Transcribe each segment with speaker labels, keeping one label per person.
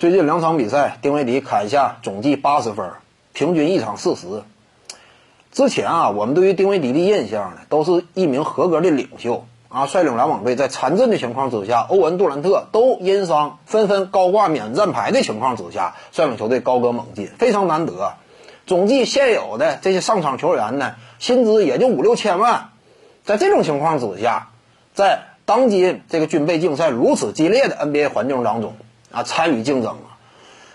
Speaker 1: 最近两场比赛，丁威迪砍下总计八十分，平均一场四十。之前啊，我们对于丁威迪的印象呢，都是一名合格的领袖啊，率领篮网队在残阵的情况之下，欧文、杜兰特都因伤纷纷高挂免战牌的情况之下，率领球队高歌猛进，非常难得。总计现有的这些上场球员呢，薪资也就五六千万，在这种情况之下，在当今这个军备竞赛如此激烈的 NBA 环境当中啊，参与竞争啊，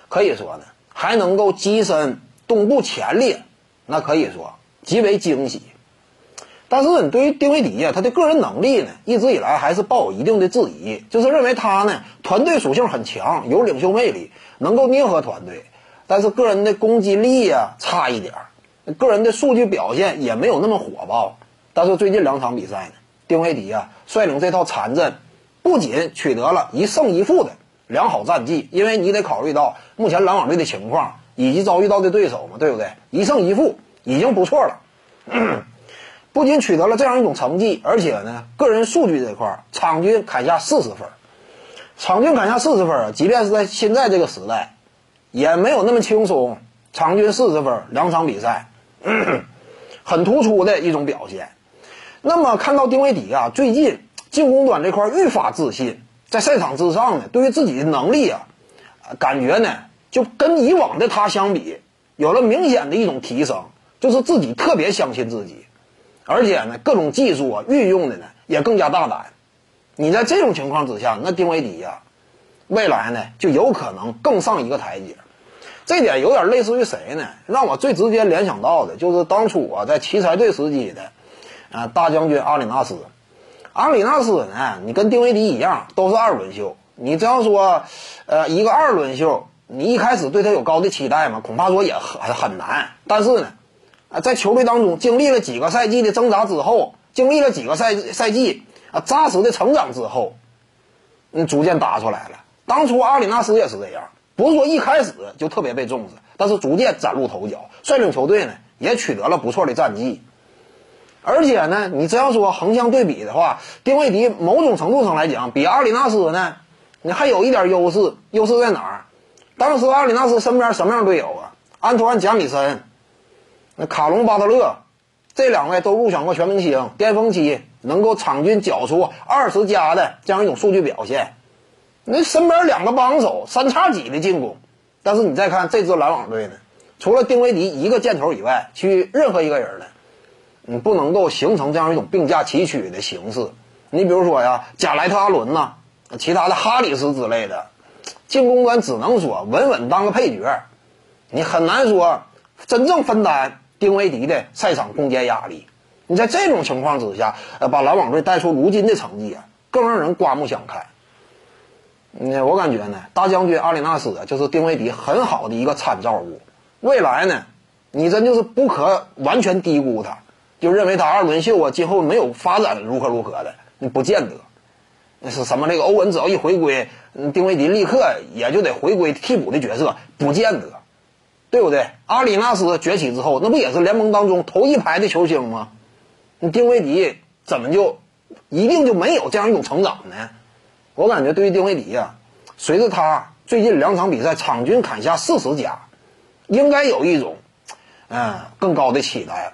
Speaker 1: 可以说呢，还能够跻身东部前列，那可以说。极为惊喜，但是你对于丁威迪呀，他的个人能力呢，一直以来还是抱有一定的质疑，就是认为他呢，团队属性很强，有领袖魅力，能够捏合团队，但是个人的攻击力呀差一点儿，个人的数据表现也没有那么火爆。但是最近两场比赛呢，丁威迪呀率领这套残阵，不仅取得了一胜一负的良好战绩，因为你得考虑到目前篮网队的情况以及遭遇到的对手嘛，对不对？一胜一负。已经不错了，不仅取得了这样一种成绩，而且呢，个人数据这块儿，场均砍下四十分，场均砍下四十分啊，即便是在现在这个时代，也没有那么轻松。场均四十分，两场比赛，很突出的一种表现。那么看到丁威迪啊，最近进攻端这块愈发自信，在赛场之上呢，对于自己的能力啊，感觉呢，就跟以往的他相比，有了明显的一种提升。就是自己特别相信自己，而且呢，各种技术啊运用的呢也更加大胆。你在这种情况之下，那丁威迪呀，未来呢就有可能更上一个台阶。这点有点类似于谁呢？让我最直接联想到的就是当初啊在奇才队时期的啊大将军阿里纳斯。阿里纳斯呢，你跟丁威迪一样，都是二轮秀。你这样说，呃，一个二轮秀，你一开始对他有高的期待吗？恐怕说也很很难。但是呢。啊，在球队当中经历了几个赛季的挣扎之后，经历了几个赛赛季啊扎实的成长之后，嗯，逐渐打出来了。当初阿里纳斯也是这样，不是说一开始就特别被重视，但是逐渐崭露头角，率领球队呢也取得了不错的战绩。而且呢，你这样说横向对比的话，丁威迪某种程度上来讲比阿里纳斯呢，你还有一点优势。优势在哪儿？当时阿里纳斯身边什么样队友啊？安托万·贾米森。那卡隆巴特勒，这两位都入选过全明星，巅峰期能够场均缴出二十加的这样一种数据表现。那身边两个帮手，三叉戟的进攻。但是你再看这支篮网队呢，除了丁威迪一个箭头以外，其余任何一个人呢，你不能够形成这样一种并驾齐驱的形式。你比如说呀，贾莱特阿伦呐，其他的哈里斯之类的，进攻端只能说稳稳当个配角，你很难说真正分担。丁威迪的赛场攻坚压力，你在这种情况之下，呃，把篮网队带出如今的成绩啊，更让人刮目相看。嗯，我感觉呢，大将军阿里纳斯就是丁威迪很好的一个参照物。未来呢，你真就是不可完全低估他，就认为他二轮秀啊，今后没有发展如何如何的，你不见得。那是什么？这个欧文只要一回归，丁威迪立刻也就得回归替补的角色，不见得。对不对？阿里纳斯崛起之后，那不也是联盟当中头一排的球星吗？你丁威迪怎么就一定就没有这样一种成长呢？我感觉对于丁威迪呀，随着他最近两场比赛场均砍下四十加，应该有一种嗯更高的期待了。